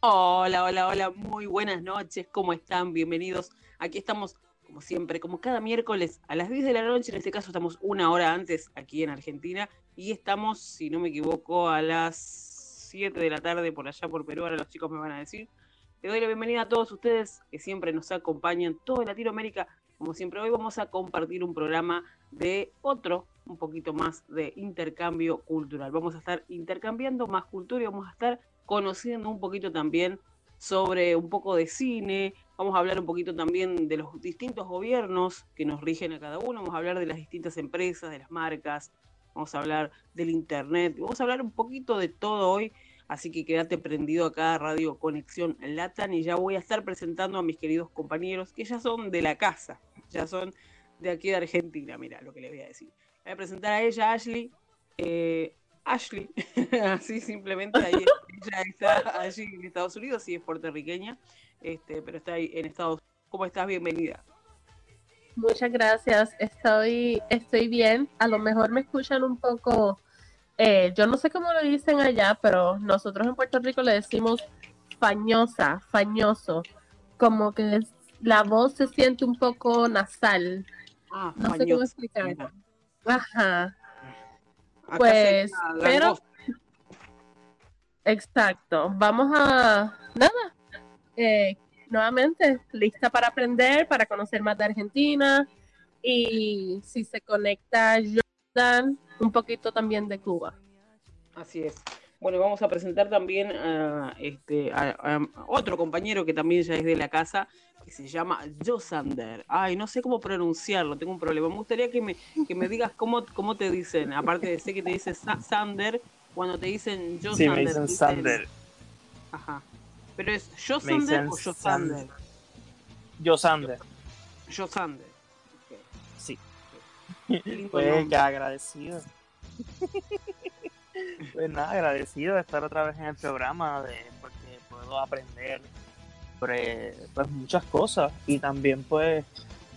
Hola, hola, hola, muy buenas noches, ¿cómo están? Bienvenidos. Aquí estamos, como siempre, como cada miércoles a las 10 de la noche, en este caso estamos una hora antes aquí en Argentina y estamos, si no me equivoco, a las 7 de la tarde por allá por Perú, ahora los chicos me van a decir. Le doy la bienvenida a todos ustedes que siempre nos acompañan, toda Latinoamérica. Como siempre, hoy vamos a compartir un programa de otro, un poquito más de intercambio cultural. Vamos a estar intercambiando más cultura y vamos a estar conociendo un poquito también sobre un poco de cine, vamos a hablar un poquito también de los distintos gobiernos que nos rigen a cada uno, vamos a hablar de las distintas empresas, de las marcas, vamos a hablar del internet, vamos a hablar un poquito de todo hoy, así que quédate prendido acá a Radio Conexión Latan y ya voy a estar presentando a mis queridos compañeros que ya son de la casa, ya son de aquí de Argentina, mira lo que les voy a decir. Voy a presentar a ella, Ashley. Eh, Ashley, así simplemente ahí, ella está allí en Estados Unidos, sí es puertorriqueña, este, pero está ahí en Estados Unidos. ¿Cómo estás? Bienvenida. Muchas gracias. Estoy, estoy bien. A lo mejor me escuchan un poco. eh, yo no sé cómo lo dicen allá, pero nosotros en Puerto Rico le decimos fañosa, fañoso. Como que es- la voz se siente un poco nasal. Ah, No sé cómo fañosa. explicar. Mira, Ajá, acá Pues, pero- exacto. Vamos a. Nada. Eh, nuevamente, lista para aprender, para conocer más de Argentina. Y si se conecta Jordan, un poquito también de Cuba. Así es. Bueno, vamos a presentar también a, este, a, a otro compañero que también ya es de la casa, que se llama Josander. Ay, no sé cómo pronunciarlo, tengo un problema. Me gustaría que me, que me digas cómo, cómo te dicen, aparte de sé que te dice Sa- Sander, cuando te dicen Josander. Sí, me dicen Sander. Ajá. Pero es Josander o Josander. Yo Sander. Josander. Ok. Sí. Pues que agradecido. Pues nada, agradecido de estar otra vez en el programa, de, porque puedo aprender pues, muchas cosas y también pues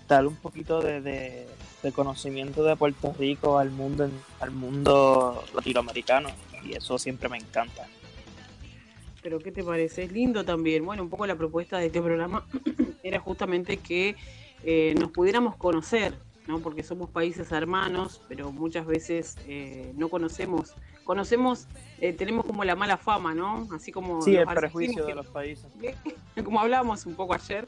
dar un poquito de, de- de conocimiento de Puerto Rico al mundo al mundo latinoamericano y eso siempre me encanta. Pero ¿qué te parece? Es lindo también. Bueno, un poco la propuesta de este programa era justamente que eh, nos pudiéramos conocer, ¿no? Porque somos países hermanos, pero muchas veces eh, no conocemos. Conocemos, eh, tenemos como la mala fama, ¿no? Así como Sí, el prejuicio de los países. como hablábamos un poco ayer,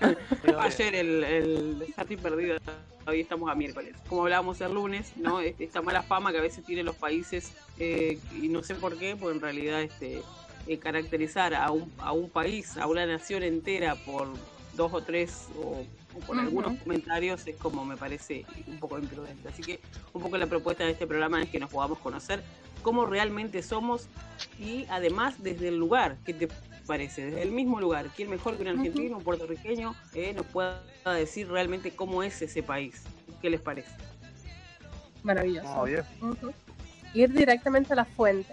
ayer el, el Sati perdido, hoy estamos a miércoles. Como hablábamos el lunes, ¿no? Esta mala fama que a veces tienen los países, eh, y no sé por qué, pues en realidad este, eh, caracterizar a un, a un país, a una nación entera por dos o tres o, Ujú. algunos comentarios es como me parece un poco imprudente. Así que un poco la propuesta de este programa es que nos podamos conocer cómo realmente somos y además desde el lugar, ¿qué te parece? Desde el mismo lugar, ¿quién mejor que un argentino, un puertorriqueño, eh, nos pueda decir realmente cómo es ese país? ¿Qué les parece? Maravilloso. Ujú. Ir directamente a la fuente.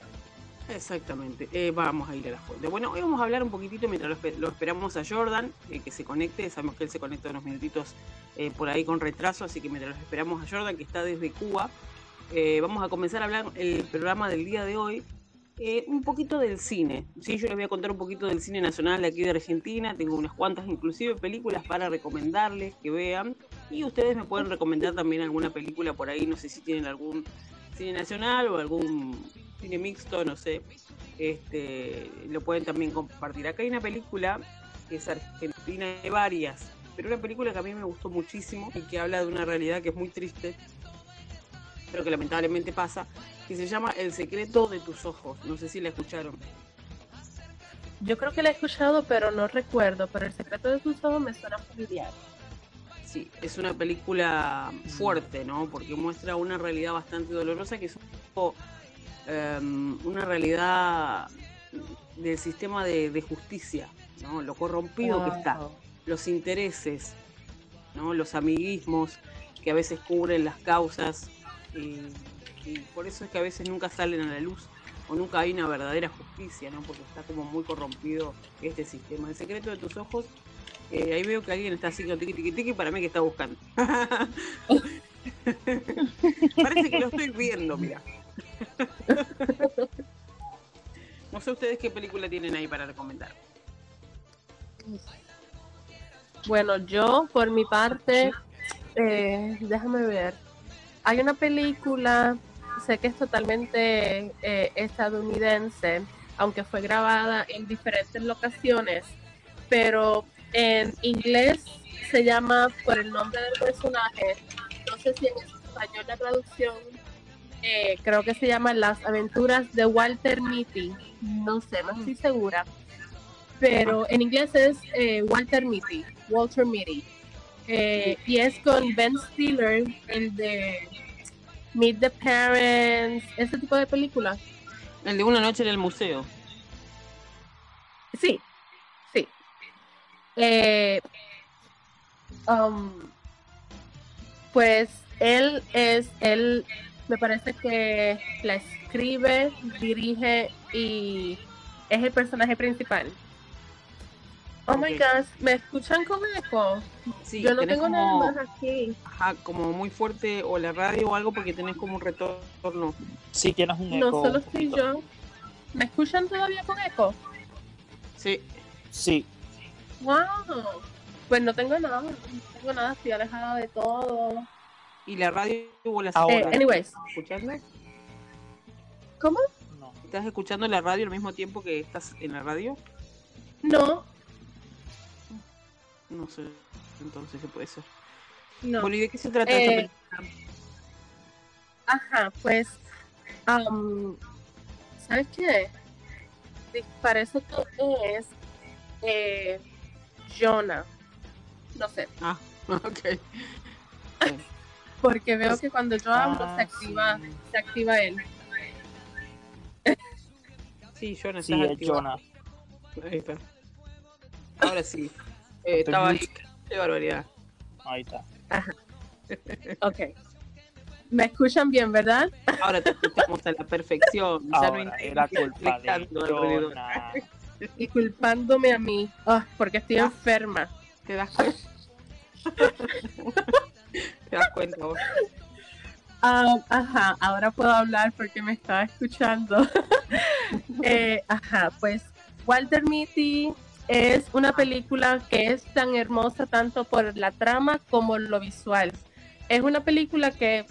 Exactamente, eh, vamos a ir a la fuente. Bueno, hoy vamos a hablar un poquitito mientras lo, espe- lo esperamos a Jordan, eh, que se conecte, sabemos que él se conecta unos minutitos eh, por ahí con retraso, así que mientras lo esperamos a Jordan, que está desde Cuba, vamos a comenzar a hablar el programa del día de hoy, un poquito del cine. Sí, yo les voy a contar un poquito del cine nacional de aquí de Argentina, tengo unas cuantas inclusive películas para recomendarles que vean, y ustedes me pueden recomendar también alguna película por ahí, no sé si tienen algún cine nacional o algún cine mixto, no sé. este, lo pueden también compartir. Acá hay una película que es argentina, hay varias, pero una película que a mí me gustó muchísimo y que habla de una realidad que es muy triste, pero que lamentablemente pasa, que se llama El secreto de tus ojos. No sé si la escucharon. Yo creo que la he escuchado, pero no recuerdo. Pero El secreto de tus ojos me suena familiar. Sí, es una película fuerte, ¿no? Porque muestra una realidad bastante dolorosa que es un poco em, una realidad del sistema de, justicia, ¿no? Lo corrompido que está, los intereses, ¿no? Los amiguismos que a veces cubren las causas y, y por eso es que a veces nunca salen a la luz o nunca hay una verdadera justicia, ¿no? Porque está como muy corrompido este sistema. El secreto de tus ojos, eh, ahí veo que alguien está haciendo tiqui tiqui tiqui para mí que está buscando. Parece que lo estoy viendo, mira. no sé ustedes qué película tienen ahí para recomendar. Bueno, yo por mi parte, eh, déjame ver. Hay una película sé que es totalmente eh, estadounidense, aunque fue grabada en diferentes locaciones, pero en inglés se llama por el nombre del personaje, no sé si en español la traducción, eh, creo que se llama Las aventuras de Walter Mitty, no sé, no estoy segura, pero en inglés es eh, Walter Mitty, Walter Mitty. y es con Ben Stiller, el de Meet the Parents, ese tipo de películas. El de una noche en el museo. Sí, sí. Eh, um, pues él es, él me parece que la escribe, dirige y es el personaje principal. Oh my gosh, ¿me escuchan con eco? Sí, Yo no tengo nada más aquí. Ajá, como muy fuerte o la radio o algo porque tenés como un retorno. Sí, tienes un eco. No, solo estoy yo. ¿Me escuchan todavía con eco? Sí. Sí. Wow. Pues no tengo nada, no tengo nada, estoy alejada de todo. ¿Y la radio o la eh, anyways. ¿Escuchando? ¿Cómo? No. ¿Estás escuchando la radio al mismo tiempo que estás en la radio? No, no sé, entonces qué puede ser. No. Bueno, ¿y de qué se trata esta Eh, película? Ajá, pues, am, ¿sabes qué? Para eso tú es eh, Jonah. No sé, Ah, ok. porque veo que cuando yo hablo Ah, se activa, sí. se activa él. Sí, Jonah, Sí, es. Jonah. Ahí está. Ahora sí. Eh, estaba ahí. Qué barbaridad. Ahí está. Ok. ¿Me escuchan bien, verdad? Ahora te escuchamos a la perfección. Ya no Ahora, era culpa de. Jonah. Y culpándome a mí, ah, porque estoy Ah. enferma. ¿Te das cuenta? ¿Te das cuenta? Ah, ajá, ahora puedo hablar porque me estaba escuchando. Eh, ajá, pues Walter Mitty es una película que es tan hermosa tanto por la trama como lo visual. Es una película que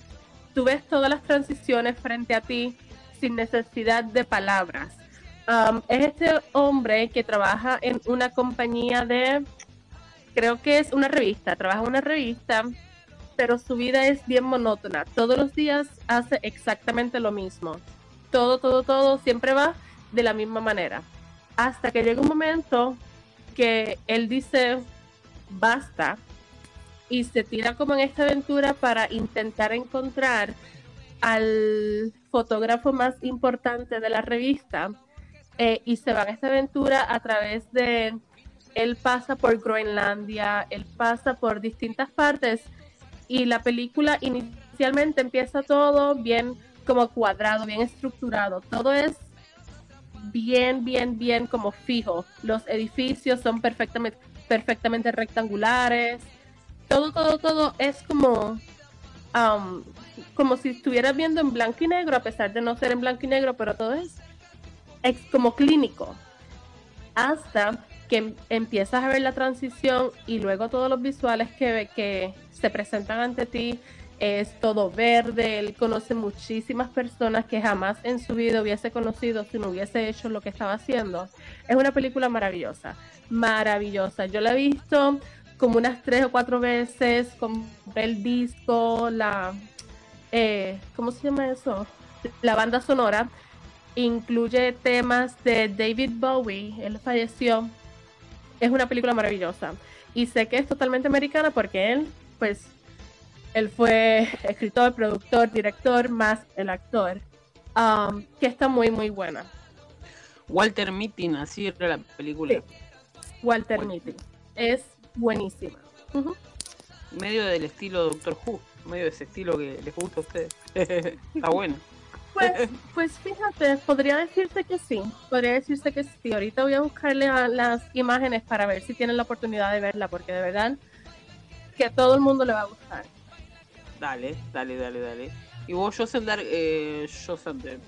tú ves todas las transiciones frente a ti sin necesidad de palabras. Um, es este hombre que trabaja en una compañía de, creo que es una revista, trabaja en una revista pero su vida es bien monótona. Todos los días hace exactamente lo mismo. Todo, todo, todo siempre va de la misma manera. Hasta que llega un momento que él dice, basta, y se tira como en esta aventura para intentar encontrar al fotógrafo más importante de la revista. Eh, y se va en esta aventura a través de... Él pasa por Groenlandia, él pasa por distintas partes y la película inicialmente empieza todo bien como cuadrado, bien estructurado. Todo es bien, bien, bien como fijo. Los edificios son perfectamente, perfectamente rectangulares. Todo, todo, todo es como, como si estuvieras viendo en blanco y negro, a pesar de no ser en blanco y negro, pero todo es como clínico. Hasta que em- empiezas a ver la transición y luego todos los visuales que, que se presentan ante ti es todo verde, él conoce muchísimas personas que jamás en su vida hubiese conocido si no hubiese hecho lo que estaba haciendo. Es una película maravillosa, maravillosa. Yo la he visto como unas tres o cuatro veces, compré el disco, la, eh, ¿cómo se llama eso? La banda sonora. Incluye temas de David Bowie, él falleció. Es una película maravillosa. Y sé que es totalmente americana porque él, pues, él fue escritor, productor, director, más el actor, um, que está muy, muy buena. Walter Mitty, así era la película. Walter Mitty. Es buenísima. Medio del estilo Doctor Who, medio de ese estilo que les gusta a ustedes. está bueno. Pues, pues fíjate, podría decirse que sí, podría decirse que sí. Ahorita voy a buscarle a las imágenes para ver si tienen la oportunidad de verla, porque de verdad que a todo el mundo le va a gustar. Dale, dale, dale, dale. Y vos, Josender, eh, Josender,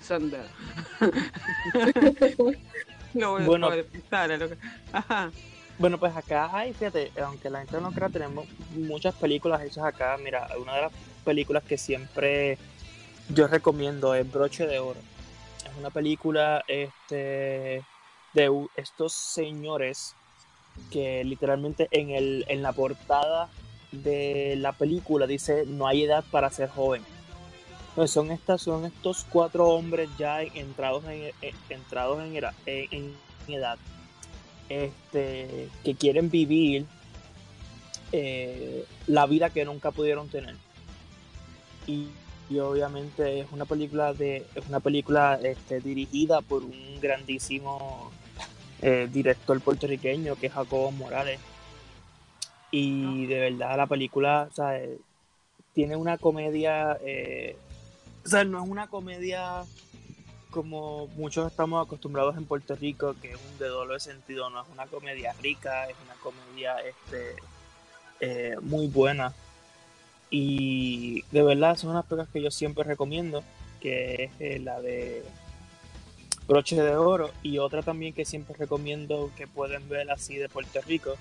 Sander. no voy bueno, a Ajá. Bueno, pues acá hay, fíjate, aunque la gente no crea, tenemos muchas películas hechas acá. Mira, una de las películas que siempre yo recomiendo es Broche de Oro. Es una película este, de estos señores que literalmente en, el, en la portada de la película dice no hay edad para ser joven. Son, estas, son estos cuatro hombres ya entrados en, eh, entrados en, en, edad este, que quieren vivir eh, la vida que nunca pudieron tener. Y, obviamente es una película de es una película este, dirigida por un grandísimo eh, director puertorriqueño que es Jacobo Morales y de verdad la película, eh, tiene una comedia, eh, o sea, no es una comedia como muchos estamos acostumbrados en Puerto Rico, que es un de doble sentido, no es una comedia rica, es una comedia este, eh, muy buena. Y de verdad son unas películas que yo siempre recomiendo, que es la de Broche de Oro, y otra también que siempre recomiendo que pueden ver así de Puerto Rico,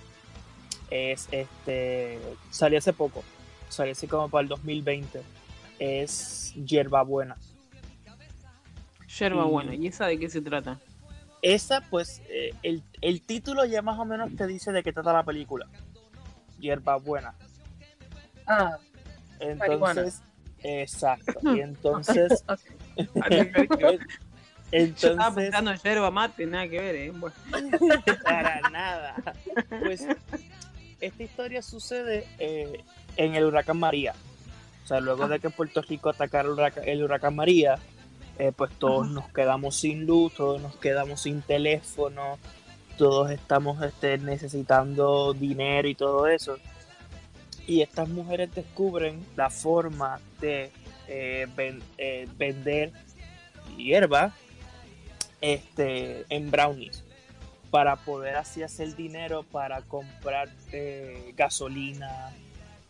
es este. Salió hace poco. Salió así como para el 2020. Es Yerba Buena. Yerba Buena. ¿Y esa de qué se trata? Esa, pues, eh, el, título ya más o menos te dice de qué trata la película. Yerba Buena. Ah. Entonces, exacto. Y entonces. Entonces, Yo estaba pensando en yerba mate, nada que ver, ¿eh? Para nada. Pues esta historia sucede eh, en el huracán María. O sea, luego de que Puerto Rico atacara el huracán, María, eh, pues todos nos quedamos sin luz, todos nos quedamos sin teléfono, todos estamos este, necesitando dinero y todo eso. Y estas mujeres descubren la forma de eh, vender hierba este, en brownies para poder así hacer dinero para comprar eh, gasolina,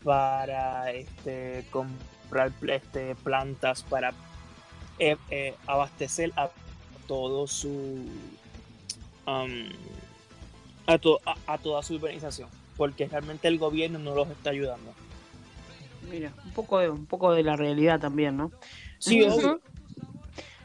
para este, comprar este, plantas, para eh, eh, abastecer a todo su um, a, a, toda su urbanización, porque realmente el gobierno no los está ayudando. Mira, un poco de, un poco de la realidad también, ¿no? Sí,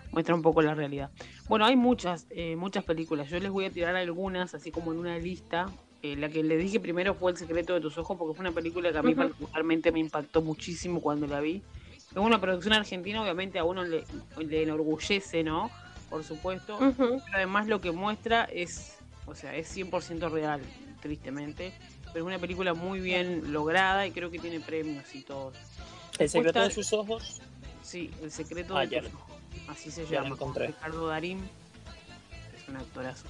Muestra un poco la realidad. Bueno, hay muchas, eh, muchas películas. Yo les voy a tirar algunas, así como en una lista. Eh, la que le dije primero fue El secreto de tus ojos, porque fue una película que a mí particularmente me impactó muchísimo cuando la vi. Es una producción argentina, obviamente a uno le, enorgullece, ¿no? Por supuesto. Pero además lo que muestra es, o sea, es 100% real, tristemente. Pero es una película muy bien lograda y creo que tiene premios y todo. ¿El secreto de sus ojos? Sí, El secreto de tus ojos así se llama, Ricardo Darín, es un actorazo,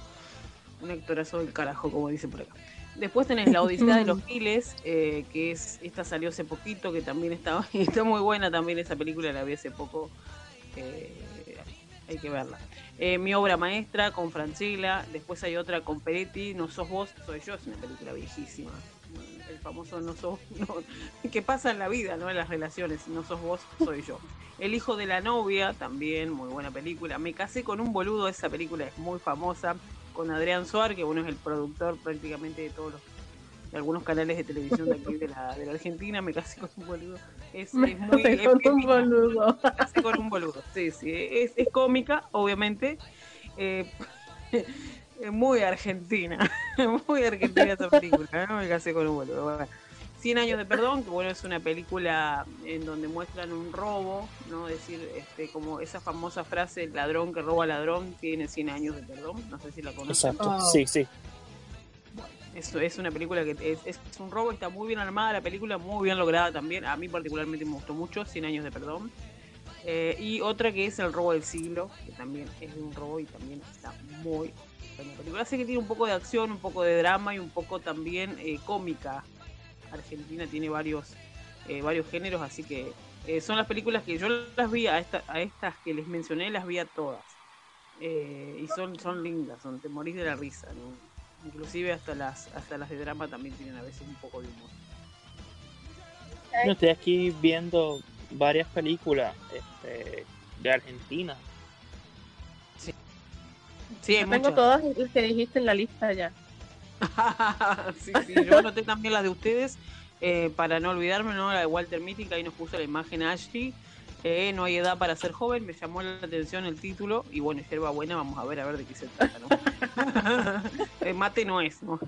un actorazo del carajo, como dice por acá. Después tenés La Odisea de los Giles, eh, que es, esta salió hace poquito, que también está, está muy buena también esa película, la vi hace poco, eh, hay que verla. Eh, mi obra maestra con Francila, después hay otra con Peretti, No sos vos, soy yo, es una película viejísima. El famoso no sos, que pasa en la vida, no en las relaciones, no sos vos, soy yo. El hijo de la novia, también muy buena película. Me casé con un boludo, esa película es muy famosa, con Adrián Suar, que bueno es el productor prácticamente de todos los de algunos canales de televisión de aquí de la, de la Argentina, me casé con un boludo. Es, Me es muy casé con un boludo. Me casé con un boludo. Sí, sí, es, es cómica, obviamente. Eh, es muy argentina, muy argentina esa película, ¿no? Me casé con un boludo. Bueno, 100 años de perdón, que bueno, es una película en donde muestran un robo, ¿no? Es decir, este, como esa famosa frase, el ladrón que roba ladrón tiene 100 años de perdón, no sé si la conocen. Exacto. Oh. Sí, sí. Eso es una película que es, es un robo, está muy bien armada la película, muy bien lograda también. A mí particularmente me gustó mucho, 100 años de perdón. Eh, y otra que es El robo del siglo, que también es un robo y también está muy buena película. Que tiene un poco de acción, un poco de drama y un poco también eh, cómica. Argentina tiene varios, eh, varios géneros, así que son las películas que yo las vi a, esta- a estas que les mencioné, las vi a todas. Y son, son lindas, son, te morís de la risa. Inclusive hasta las, hasta las de drama también tienen a veces un poco de humor. Yo estoy aquí viendo varias películas este, de Argentina. Sí, hay Yo tengo todas las que dijiste en la lista ya. sí, sí, yo anoté también las de ustedes eh, para no olvidarme, ¿no? La de Walter Mitty, que ahí nos puso la imagen Ashley. Eh, no hay edad para ser joven, me llamó la atención el título y bueno, yerba buena, vamos a ver a ver de qué se trata, ¿no? Eh, mate no es, ¿no?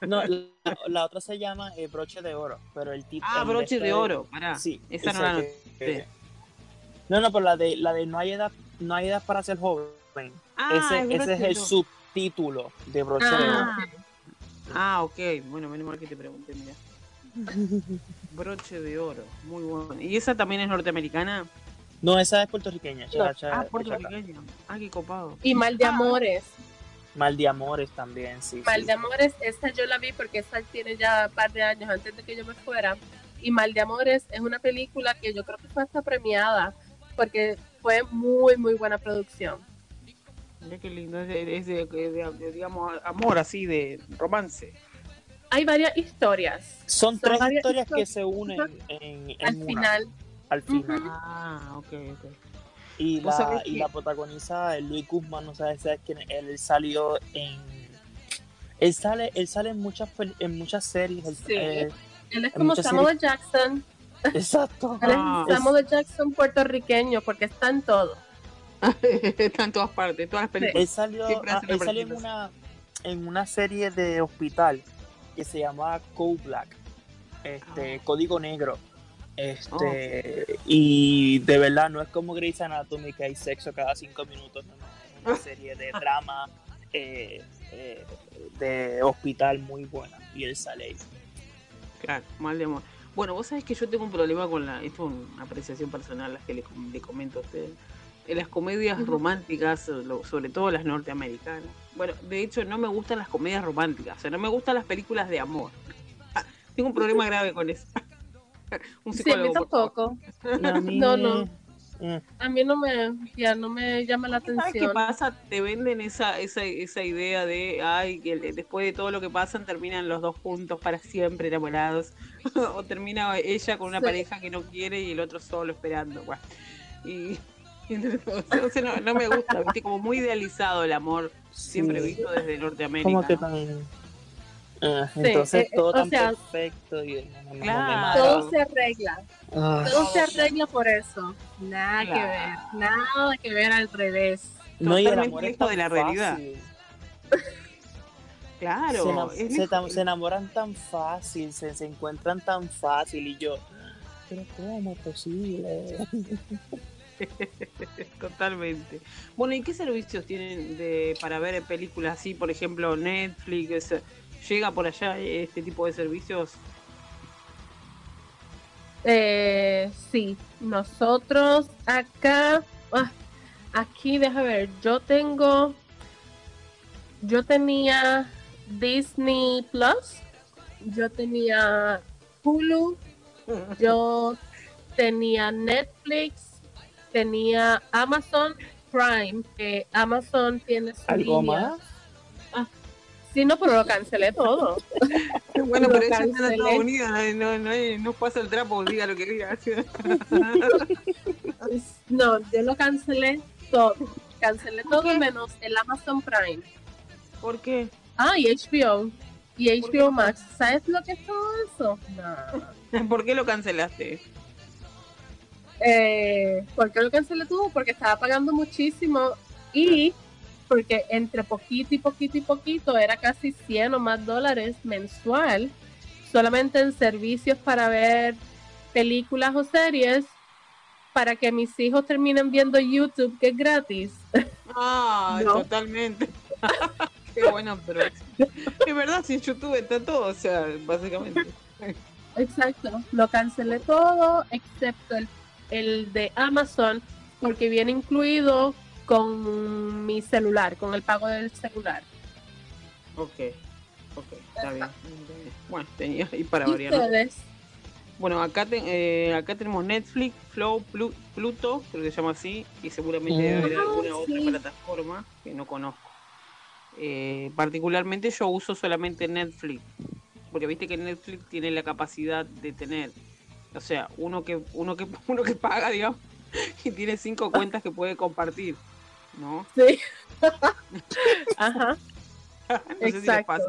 No, la, la otra se llama eh, Broche de Oro, pero el título. ah, broche de oro, pará. Sí, esa no la que- anoté. No, no, pero la de la de no hay edad, no hay edad para ser joven. Ah, ese es ese broche es de el oro. subtítulo de Broche de Oro. Ah, Ah, ok. Bueno, menos mal que te pregunté, mira. Broche de oro, muy bueno. ¿Y esa también es norteamericana? No, esa es puertorriqueña. cha- No. cha- Ah, puertorriqueña. Ah, qué copado. y Mal de Amores. Mal de amores también, sí. Mal sí. de Amores, esta yo la vi porque esta tiene ya un par de años antes de que yo me fuera. Y Mal de Amores es una película que yo creo que fue hasta premiada porque fue muy, muy buena producción. Mira qué lindo. Es de, es de- de- de, digamos, amor así, de romance. Hay varias historias. Son Son tres varias historias que historias. se unen en, en Al una, final, al final. Ujú. Ah, ok, ok. Y la, y que- la protagoniza Luis Guzmán, no sabes sabes quién es él, él salió en él sale, él sale en muchas en muchas series, él- Sí. eh, él es como Samuel Jackson. exacto. Él es Ah. Samuel Jackson puertorriqueño porque está en todo. Está en todas partes, todas las películas. Él salió, ah, él salió en una en una serie de hospital que se llamaba Code Black, este, Ah. Código Negro. Este, y de verdad no es como Grey's Anatomy que hay sexo cada cinco minutos, no, no, es una serie de drama eh, eh, de hospital muy buena y él sale ahí. Claro, mal de amor. Bueno, vos sabés que yo tengo un problema con la. Esto es una apreciación personal, las que le, com- le comento a ustedes. En las comedias románticas, sobre todo las norteamericanas. Bueno, de hecho, no me gustan las comedias románticas. O sea, no me gustan las películas de amor. Ah, tengo un problema grave con eso. un Sí, a mí psicólogo. favor. tampoco. No, no. eh, A mí no me, ya no me llama la ¿Sabes qué atención. pasa? Te venden esa, esa, esa idea de, ay, que después de todo lo que pasan terminan los dos juntos para siempre enamorados. o termina ella con una Sí. pareja que no quiere y el otro solo esperando. Bueno, y o sea, no, no me gusta, ¿viste? Como muy idealizado el amor, siempre sí, visto desde Norteamérica. como que ¿no? tan ah, Sí, entonces eh, todo tan sea, perfecto y Claro. Todo se arregla. Ah, Todo se arregla por eso. Nada que Claro. ver. Nada que ver al revés. no, y el amor es de la realidad. fácil. Claro, se, se se enamoran tan fácil, se, se encuentran tan fácil y yo, pero ¿cómo es posible? Totalmente. Bueno, ¿y qué servicios tienen de para ver películas así? Por ejemplo, Netflix. ¿Llega por allá este tipo de servicios? Eh, sí, nosotros acá, ah, aquí, deja ver, yo tengo, yo tenía Disney Plus, yo tenía Hulu, yo tenía Netflix, tenía Amazon Prime, que Amazon tiene su ¿Algo línea. más? Sí, no, pero lo cancelé todo. Bueno, Lo pero ella está en. Estados Unidos, no, no, no, no pasa el trapo, diga lo que diga. No, yo lo cancelé todo. Cancelé todo menos el Amazon Prime. ¿Por qué? Ah, y HBO. y HBO Max. ¿Sabes lo que es todo eso? No. ¿Por qué lo cancelaste? Eh, ¿Por qué lo cancelé tú? Porque estaba pagando muchísimo y porque entre poquito y poquito y poquito era casi 100 o más dólares mensual solamente en servicios para ver películas o series para que mis hijos terminen viendo YouTube que es gratis. Ah, totalmente. Qué bueno, pero es verdad, si YouTube está todo, o sea, básicamente. Exacto, lo cancelé todo excepto el, el de Amazon porque viene incluido con mi celular, con el pago del celular. Ok, ok, está bien. Bueno, tenía ahí para variar. Bueno, acá, eh, acá tenemos Netflix, Flow, Pluto, creo que se llama así, y seguramente debe haber alguna ah, otra plataforma que no conozco. Eh, particularmente yo uso solamente Netflix, porque viste que Netflix tiene la capacidad de tener, o sea, uno que uno que uno que paga, digamos, y tiene cinco cuentas que puede compartir, ¿no? Sí. Ajá. Exacto.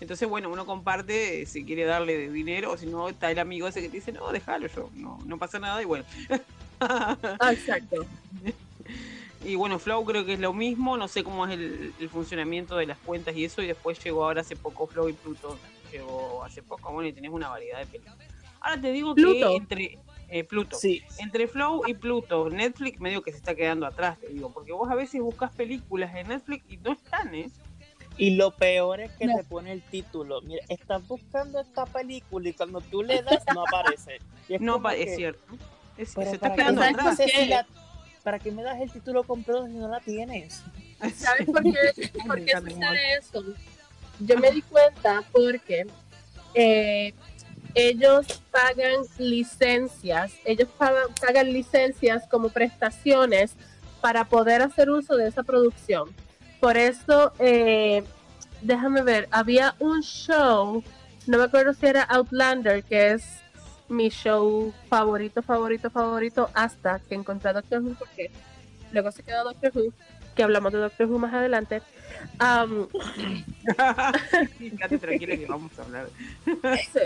Entonces, bueno, uno comparte si quiere darle dinero, o si no, está el amigo ese que te dice, no, déjalo yo, no, no pasa nada, y bueno. Ah, exacto. Y bueno, Flow creo que es lo mismo, no sé cómo es el, funcionamiento de las cuentas y eso, y después llegó ahora hace poco Flow y Pluto, llegó hace poco, bueno, y tenés una variedad de películas. Ahora te digo que entre eh, Pluto, sí. entre Flow y Pluto, Netflix medio que se está quedando atrás, te digo, porque vos a veces buscas películas en Netflix y no están, ¿eh? Y lo peor es que te pone el título. Mira, estás buscando esta película y cuando tú le das no aparece. no, es cierto. se está quedando atrás. ¿Para qué me das el título completo si no la tienes? ¿Sabes por qué, por qué sucede eso? Yo me di cuenta porque eh, ellos pagan licencias, ellos pagan, pagan licencias como prestaciones para poder hacer uso de esa producción. Por eso, eh, déjame ver, había un show, no me acuerdo si era Outlander, que es mi show favorito, favorito, favorito, hasta que encontré a Doctor Who, porque luego se quedó Doctor Who, que hablamos de Doctor Who más adelante. Um, tranquila que vamos a hablar. sí,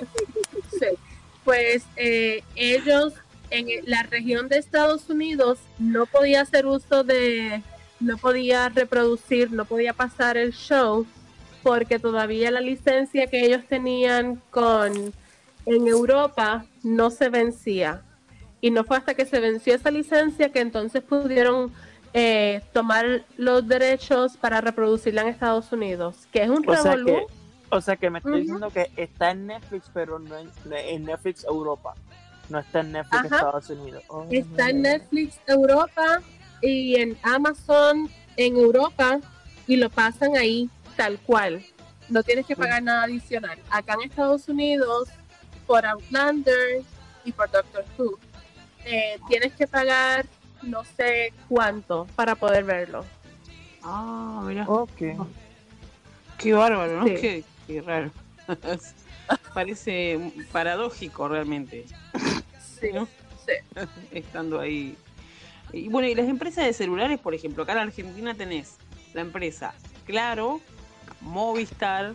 Pues eh, ellos en la región de Estados Unidos no podía hacer uso de no podía reproducir, no podía pasar el show porque todavía la licencia que ellos tenían con en Europa no se vencía. Y no fue hasta que se venció esa licencia que entonces pudieron eh, tomar los derechos para reproducirla en Estados Unidos, que es un o sea que, me estoy diciendo que está en Netflix, pero no en, Netflix Europa. No está en Netflix Estados Unidos. Oh, está en Netflix Europa y en Amazon en Europa y lo pasan ahí tal cual. No tienes que pagar nada adicional. Acá en Estados Unidos, por Outlander y por Doctor Who, eh, tienes que pagar no sé cuánto para poder verlo. Ah, mira. Ok. Qué bárbaro, ¿no? Qué, raro. Parece paradójico realmente. Sí, sí. Estando ahí y bueno, y las empresas de celulares, por ejemplo, acá en Argentina tenés la empresa Claro, Movistar,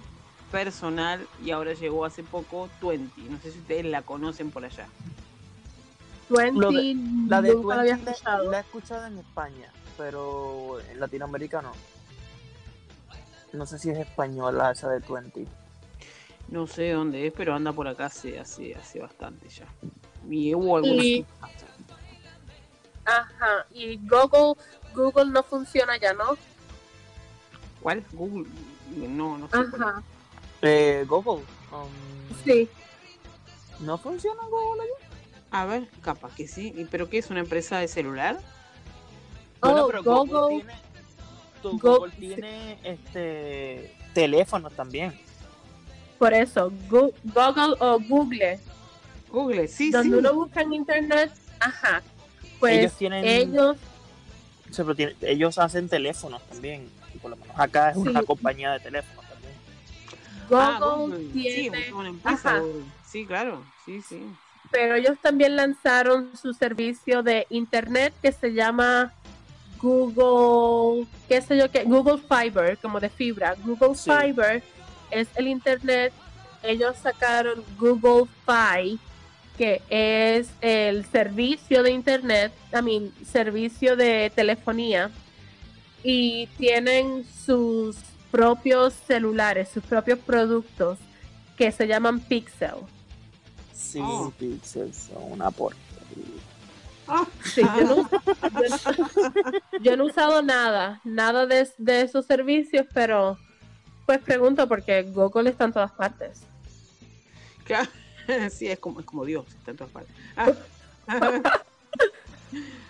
Personal y ahora llegó hace poco Twenty. No sé si ustedes la conocen por allá. Twenty, la de Twenty la he escuchado en España, pero en Latinoamérica no. No sé si es española esa de Twenty. No sé dónde es, pero anda por acá hace, hace, hace bastante ya. Y hubo algunos y... Ajá, y Google, Google no funciona ya, ¿no? ¿Cuál? Google, no, no sé. Ajá. Eh, Google. Um, sí. ¿No funciona Google allá? A ver, capaz que sí. ¿Pero qué es una empresa de celular? oh, Google, tiene, Google tiene este teléfono también. Por eso, Google o Google. Google, sí, Donde sí. uno busca en internet, ajá, pues ellos tienen. Ellos, ellos hacen teléfonos también. por lo menos acá es una compañía de teléfonos también. Google, ah, tiene. Sí, una empresa, sí, claro. Sí, sí. Pero ellos también lanzaron su servicio de internet que se llama Google, qué sé yo qué, Google Fiber, como de fibra, Google Fiber, es el Internet. Ellos sacaron Google Fi, que es el servicio de Internet, también servicio de telefonía. Y tienen sus propios celulares, sus propios productos que se llaman Pixel. Sí, Oh. Pixel son una porquería. Sí, yo, no, yo no- yo no he usado nada, nada de, de esos servicios, pero pues pregunto porque Google está en todas partes. claro. Sí, es como, es como Dios, está en todas partes. Ah.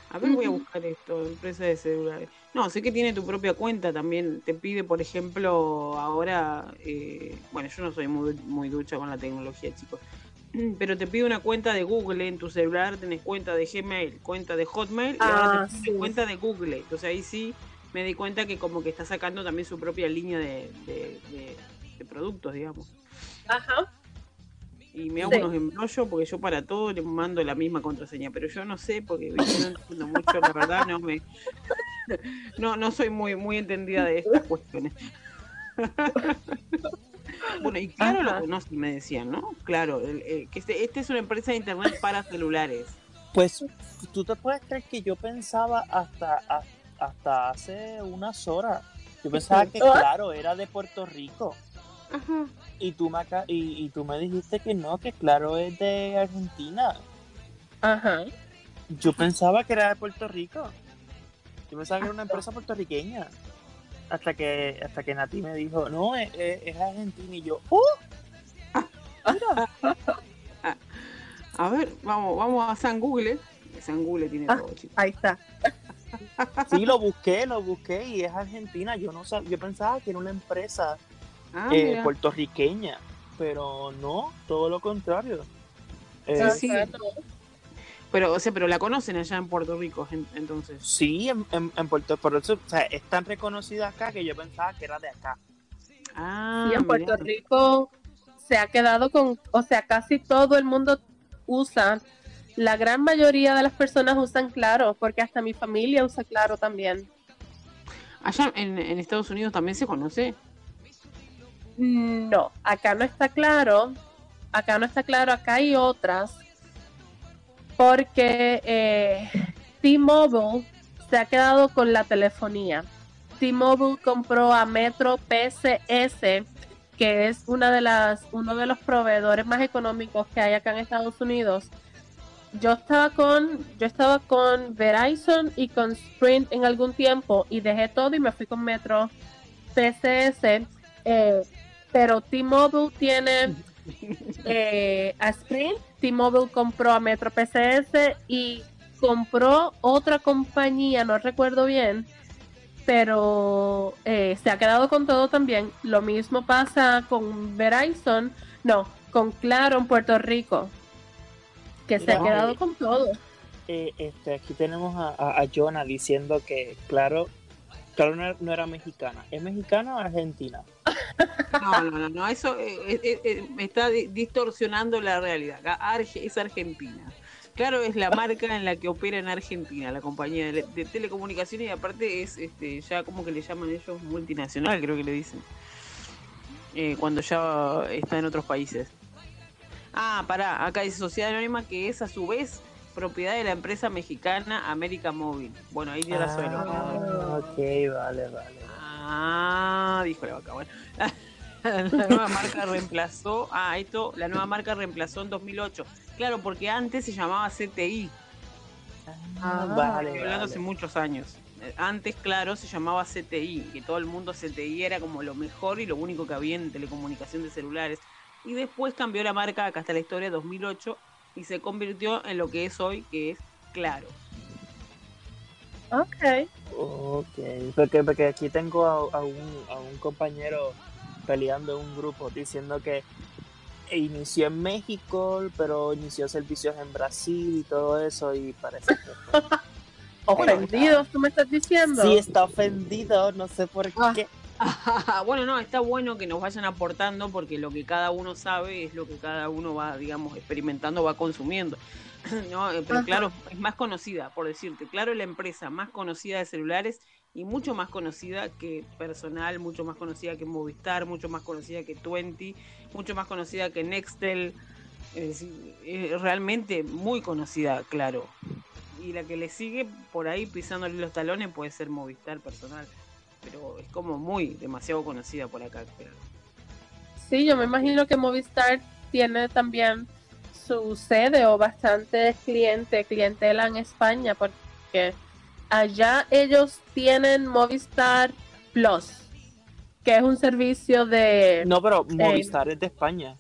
A ver, voy a buscar esto, empresa de celulares. No, sé que tiene tu propia cuenta también. Te pide, por ejemplo, ahora, eh, bueno, yo no soy muy, muy ducha con la tecnología, chicos, pero te pide una cuenta de Google en tu celular, tenés cuenta de Gmail, cuenta de Hotmail y ahora Ah, te pide sí. cuenta de Google. Entonces ahí sí me di cuenta que como que está sacando también su propia línea de, de- de- de productos, digamos. Ajá. Y me hago Sí. unos embrollos porque yo para todo le mando la misma contraseña, pero yo no sé porque no entiendo mucho, la verdad no me no, no soy muy muy entendida de estas cuestiones. bueno, y claro Ajá. lo conoce, me decían, ¿no? Claro, el- el- que este, este es una empresa de internet para celulares. Pues tú te puedes creer que yo pensaba hasta, a- hasta hace unas horas. Yo pensaba que claro, era de Puerto Rico. Y tú me y tú me dijiste que no, que claro es de Argentina. Ajá. Yo pensaba que era de Puerto Rico. Yo pensaba que era una empresa puertorriqueña. Hasta que hasta que Nati me dijo, no, es, es, es argentina. Y yo, ¡oh! A ver, vamos, vamos a San Google. San Google tiene Ah. todo, chicos. Ahí está. Sí, lo busqué, lo busqué y es argentina. Yo no sab- yo pensaba que era una empresa Ah, eh, puertorriqueña, pero no, todo lo contrario. Eh, Ah, sí. Pero, o sea, pero la conocen allá en Puerto Rico, en- entonces. Sí, en, en, en Puerto por eso, o sea, es tan reconocida acá que yo pensaba que era de acá. Ah, Y en Puerto mirá. Rico se ha quedado con, o sea, casi todo el mundo usa, la gran mayoría de las personas usan Claro, porque hasta mi familia usa Claro también. Allá en, en Estados Unidos también se conoce. No, acá no está claro, acá no está claro, acá hay otras, porque eh, T-Mobile se ha quedado con la telefonía. T-Mobile compró a Metro PCS, que es una de las, uno de los proveedores más económicos que hay acá en Estados Unidos. Yo estaba con, yo estaba con Verizon y con Sprint en algún tiempo y dejé todo y me fui con Metro PCS. eh, pero T-Mobile tiene eh, a Sprint, T-Mobile compró a Metro PCS y compró otra compañía, no recuerdo bien, pero eh, se ha quedado con todo también. Lo mismo pasa con Verizon, no, con Claro en Puerto Rico, que se ha quedado eh, con todo. Eh, este, aquí tenemos a, a, a Jonah diciendo que, claro, claro no, era- mexicana. ¿Es mexicana o argentina? No, no, no, no, eso eh, eh, eh, me está di- distorsionando la realidad. Arge- es Argentina. Claro, es la marca en la que opera en Argentina, la compañía de, telecomunicaciones y aparte es este ya como que le llaman ellos multinacional, creo que le dicen. Cuando ya está en otros países. Ah, pará, acá dice Sociedad Anónima que es a su vez propiedad de la empresa mexicana América Móvil. Bueno, ahí ya la suena. Ah, ok, vale, vale. Ah, dijo la vaca. Bueno. La nueva marca reemplazó. Ah, esto, la nueva marca reemplazó en 2008. Claro, porque antes se llamaba CTI. Ah, Ah, vale, Estoy hablando vale. hace muchos años. Antes, claro, se llamaba CTI, que todo el mundo CTI era como lo mejor y lo único que había en telecomunicación de celulares. Y después cambió la marca, acá está la historia, 2008, y se convirtió en lo que es hoy, que es Claro. Ok. Ok, porque, porque aquí tengo a, a un, a un compañero peleando en un grupo diciendo que inició en México, pero inició servicios en Brasil y todo eso y parece que... Ofendidos, tú me estás diciendo. Sí, está ofendido, no sé por Ah. qué. bueno, no, está bueno que nos vayan aportando porque lo que cada uno sabe es lo que cada uno va, digamos, experimentando, va consumiendo. ¿no? Eh, Pero Ajá. claro, es más conocida, por decirte. Claro, es la empresa más conocida de celulares y mucho más conocida que Personal, mucho más conocida que Movistar, mucho más conocida que Twenty, mucho más conocida que Nextel. Es realmente muy conocida, claro. Y la que le sigue por ahí pisándole los talones puede ser Movistar Personal, pero es como muy demasiado conocida por acá, claro. Sí, yo me imagino que Movistar tiene también su sede o bastante cliente, clientela en España, porque allá ellos tienen Movistar Plus, que es un servicio de... No, pero Movistar es de España.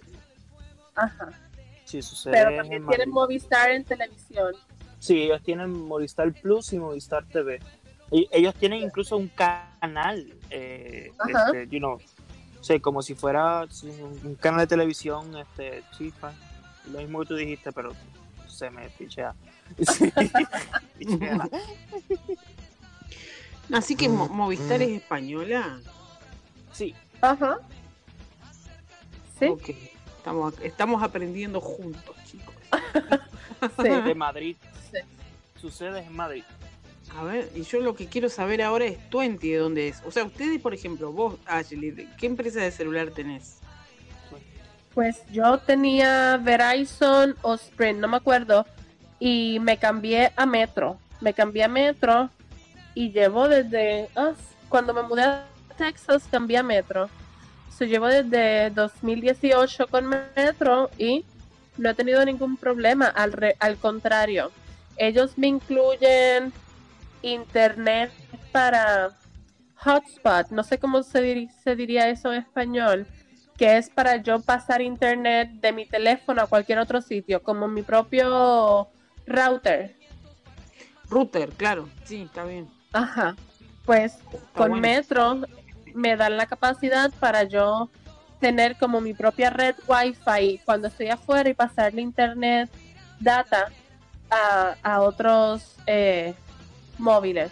Ajá. Sí, su sede Pero también en tienen Madrid. Movistar en televisión. Sí, ellos tienen Movistar Plus y Movistar TV. Y ellos tienen incluso un canal, eh, Ajá. este, you know, o sea, como si fuera un un canal de televisión, este, chifa, lo mismo que tú dijiste, pero se me pichea. Sí, pichea. Así que Mo- Movistar es española. Sí, Ajá. Sí, Ok, estamos, estamos aprendiendo juntos, chicos. sí. de Madrid. Sí. Su sede es en Madrid. A ver, y yo lo que quiero saber ahora es Twenty de dónde es. O sea, ustedes, por ejemplo, vos, Ashley, ¿de ¿qué empresa de celular tenés? Pues yo tenía Verizon o Sprint, no me acuerdo, y me cambié a Metro. Me cambié a Metro y llevo desde ah, cuando me mudé a Texas cambié a Metro. So, llevo desde 2018 con Metro y no he tenido ningún problema. Al, al contrario, ellos me incluyen internet para hotspot. No sé cómo se, diri- se diría eso en español que es para yo pasar internet de mi teléfono a cualquier otro sitio, como mi propio router. Router, claro, sí, está bien. Ajá. Pues Está con bueno. Metro me dan la capacidad para yo tener como mi propia red Wi-Fi cuando estoy afuera y pasarle internet, data a, a otros eh, móviles.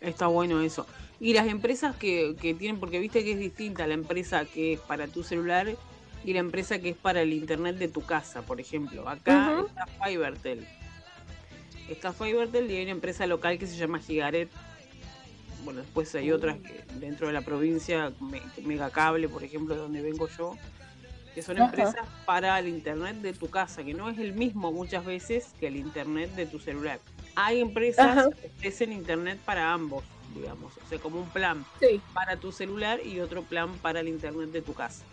Está bueno eso. Y las empresas que, que tienen, porque viste que es distinta la empresa que es para tu celular y la empresa que es para el internet de tu casa, por ejemplo. Acá está Fivertel. Está Fivertel y hay una empresa local que se llama Gigaret. Bueno, después hay otras que dentro de la provincia, Me- Megacable, por ejemplo, de donde vengo yo, que son empresas para el internet de tu casa, que no es el mismo muchas veces que el internet de tu celular. Hay empresas Ajá. que ofrecen internet para ambos, digamos, o sea, como un plan Sí, para tu celular y otro plan para el internet de tu casa.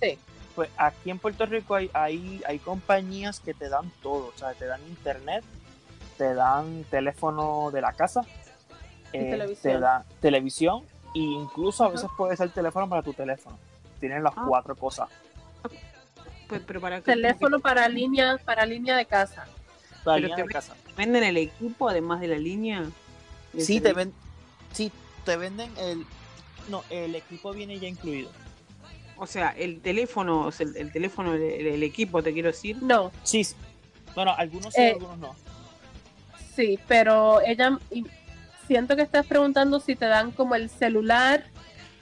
sí. Pues aquí en Puerto Rico hay, hay, hay compañías que te dan todo, o sea, te dan internet, te dan teléfono de la casa, eh, televisión. te da televisión e incluso a veces puede ser teléfono para tu teléfono. Tienen las Ah. cuatro cosas. Pues, pero para Teléfono para línea, para línea de casa. Pero te de casa. ¿Venden el equipo además de la línea? de Sí, te servicio? ven, sí, te venden el, no, el equipo viene ya incluido. O sea, el teléfono, o sea, el, el teléfono, el, el equipo, te quiero decir. No, Sí, sí. bueno, algunos sí, Eh, algunos no. Sí, pero ella y siento que estás preguntando si te dan como el celular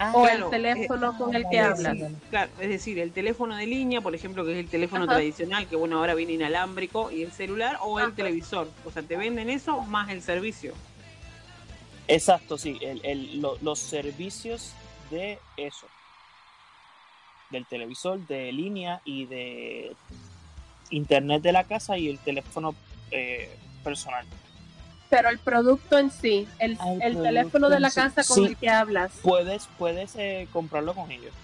Ah, o claro, el teléfono con el que decir, claro, es decir, el teléfono de línea, por ejemplo, que es el teléfono Ajá. tradicional, que bueno, ahora viene inalámbrico, y el celular o el Ajá. televisor. O sea, te venden eso más el servicio. Exacto, sí, el, el- lo- los servicios de eso, del televisor, de línea y de internet de la casa y el teléfono eh, personal. Pero el producto en sí, el, Ah, el teléfono de la sí. casa con Sí. el que hablas. Puedes, puedes eh, comprarlo con ellos.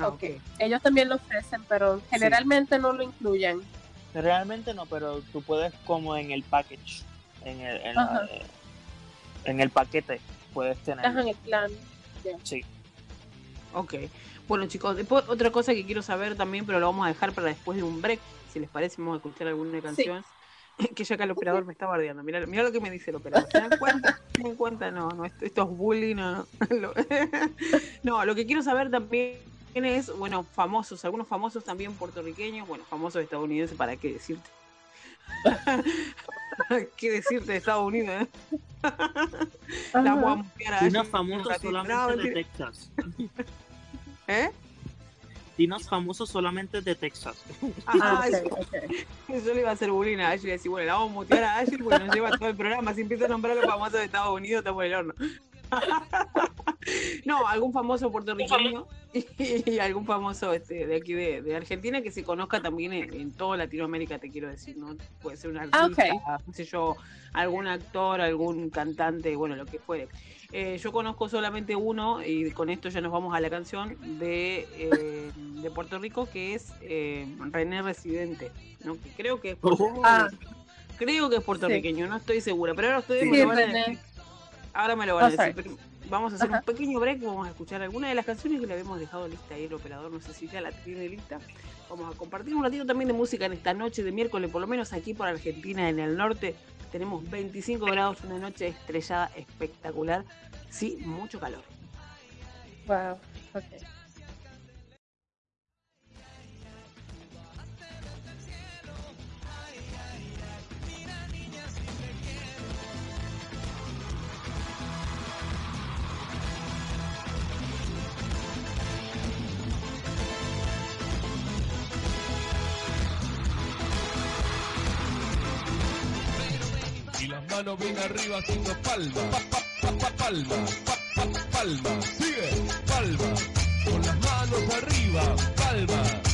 Ah, Ok. Ellos también lo ofrecen, pero generalmente no lo incluyen. Realmente no, pero tú puedes como en el package, en el, en la- eh, en el paquete, puedes tener. Ajá, en el plan. Sí. Ok. Bueno, chicos, después otra cosa que quiero saber también, pero lo vamos a dejar para después de un break. Si les parece, vamos a escuchar alguna canción. Que ya acá el operador me está bardeando. Mira, mira lo que me dice el operador. ¿Se dan cuenta? ¿Se dan cuenta? No, no, esto, esto es bullying. No. Lo- no, lo que quiero saber también es, bueno, famosos, algunos famosos también puertorriqueños, bueno, famosos estadounidenses, ¿para qué decirte? ¿Qué decirte de Estados Unidos? eh? La vamos a Ajá. mutear a Ashley Una un famosa. No, solamente de. Texas. ¿Eh? Latinos famosos solamente de Texas. Ah. Yo le iba a hacer bullying a Ashley y decir, bueno, la vamos a mutear a Ashley porque nos lleva todo el programa. Si empieza a nombrar a los famosos de Estados Unidos, estamos en el horno. No, algún famoso puertorriqueño y, y algún famoso este, de aquí de, de Argentina que se conozca también en, en toda Latinoamérica, te quiero decir, ¿no? Puede ser un artista, Ah, ok. qué sé yo, algún actor, algún cantante, bueno, lo que fuere. Eh, yo conozco solamente uno, y con esto ya nos vamos a la canción, de, eh, de Puerto Rico, que es eh, René Residente, ¿no? Que creo que es puertorriqueño. Ah. Creo que es puertorriqueño, no estoy segura, pero ahora ustedes Sí, me lo van a decir. Ahora me lo van a Oh, decir, vamos a hacer Ajá. un pequeño break, vamos a escuchar alguna de las canciones que le habíamos dejado lista ahí el operador, no sé si ya la tiene lista. Vamos a compartir un ratito también de música en esta noche de miércoles, por lo menos aquí por Argentina, en el norte. Tenemos 25 grados, una noche estrellada espectacular, sí, mucho calor. Wow. Ok. Manos bien arriba haciendo palma, pa, pa, pa, pa, palma, pa, pa, palma, sigue, palma, con las manos arriba, palma.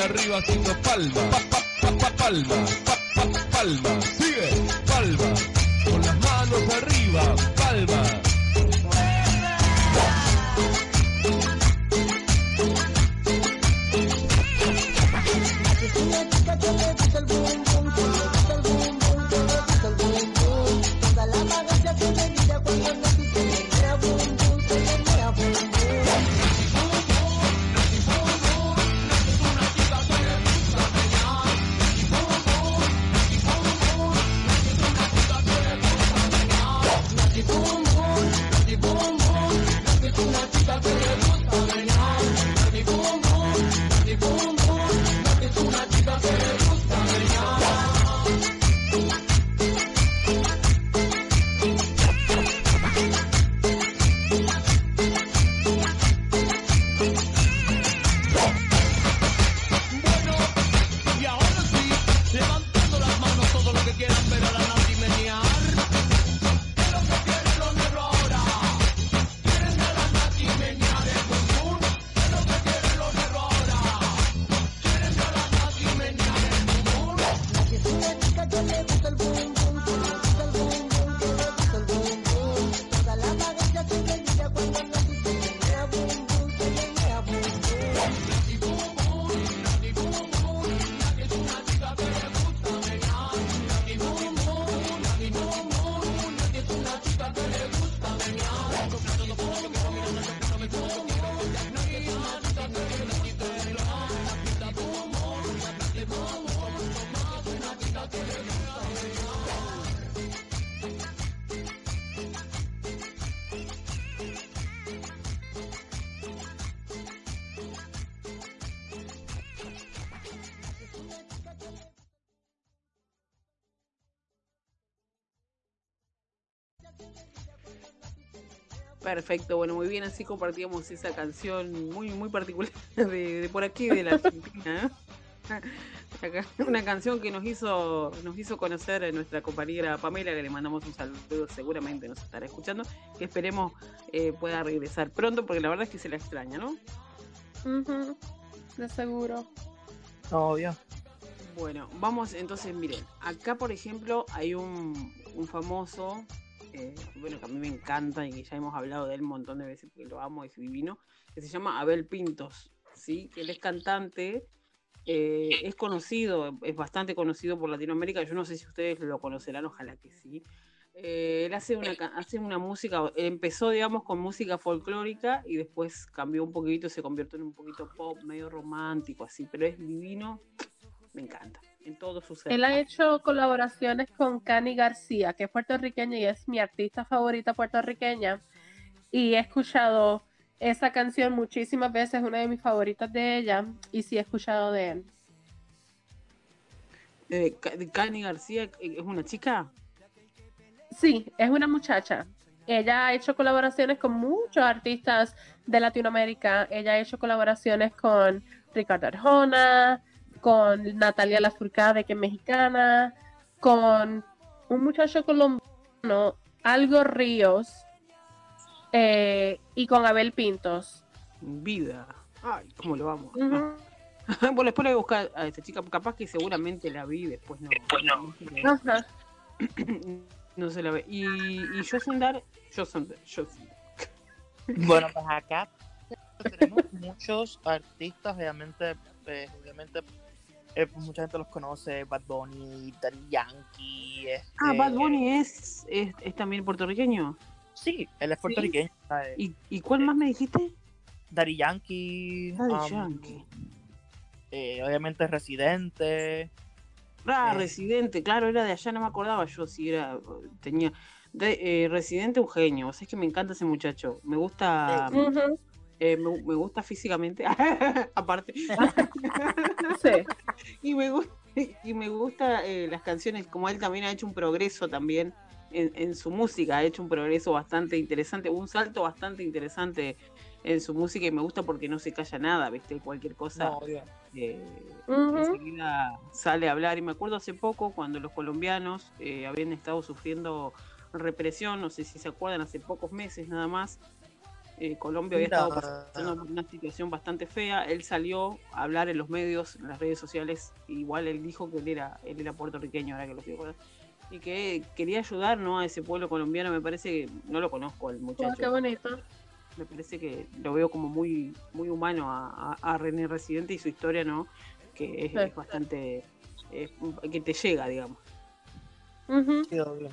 Arriba haciendo palma, Perfecto, bueno, muy bien, así compartíamos esa canción muy, muy particular de, de por aquí, de la Argentina. ¿eh? Una canción que nos hizo, nos hizo conocer a nuestra compañera Pamela, que le mandamos un saludo, seguramente nos estará escuchando, que esperemos eh, pueda regresar pronto, porque la verdad es que se la extraña, ¿no? Ujú, De seguro. Obvio. Bueno, vamos entonces, miren, acá por ejemplo hay un, un famoso, eh, bueno, que a mí me encanta y que ya hemos hablado de él un montón de veces porque lo amo, es divino, que se llama Abel Pintos, ¿sí? Que él es cantante, eh, es conocido, es bastante conocido por Latinoamérica, yo no sé si ustedes lo conocerán, ojalá que sí. Eh, él hace una, hace una música, empezó, digamos, con música folclórica y después cambió un poquito, se convirtió en un poquito pop, medio romántico, así, pero es divino, me encanta, en todos sus Él ha hecho colaboraciones con Cani García, que es puertorriqueña y es mi artista favorita puertorriqueña. Y he escuchado esa canción muchísimas veces, una de mis favoritas de ella, y sí he escuchado de él. Eh, Cani García eh, es una chica. Sí, es una muchacha. Ella ha hecho colaboraciones con muchos artistas de Latinoamérica. Ella ha hecho colaboraciones con Ricardo Arjona, con Natalia Lafourcade, que es mexicana, con un muchacho colombiano, Algo Ríos, eh, y con Abel Pintos. Vida. Ay, ¿cómo lo vamos? Bueno, después le voy a buscar a esta chica. Capaz que seguramente la vi, después no. Después no. No se la ve. Y, y Josendar. Josendar. Josendar. Bueno, pues acá tenemos muchos artistas, obviamente, eh, obviamente eh, pues mucha gente los conoce, Bad Bunny, Daddy Yankee. Ah, este, Bad Bunny es, es, es también puertorriqueño. Sí, él es puertorriqueño. ¿Y, ¿Y cuál más me dijiste? Daddy Yankee. Daddy um, Yankee. eh, obviamente Residente. Ah, Eh. Residente, claro, era de allá, no me acordaba yo si era. Tenía. De, eh, Residente, un genio. O sea, es que me encanta ese muchacho. Me gusta. Eh, me, me gusta físicamente. Aparte. Sí. y me gusta, y me gusta eh, las canciones, como él también ha hecho un progreso también en, en su música, ha hecho un progreso bastante interesante, un salto bastante interesante en su música y me gusta porque no se calla nada, ¿viste? Cualquier cosa No, eh, enseguida sale a hablar. Y me acuerdo hace poco cuando los colombianos eh, habían estado sufriendo represión, no sé si se acuerdan, hace pocos meses nada más. Eh, Colombia había estado pasando por una situación bastante fea. Él salió a hablar en los medios, en las redes sociales. Igual él dijo que él era, él era puertorriqueño, ahora que lo acordar, Y que quería ayudar ¿no? a ese pueblo colombiano. Me parece que no lo conozco al Oh, muchacho qué bonito. me parece que lo veo como muy muy humano a, a- a René Residente y su historia, ¿no? Que es, Sí. es bastante. eh, que te llega, digamos. Sí, obvio.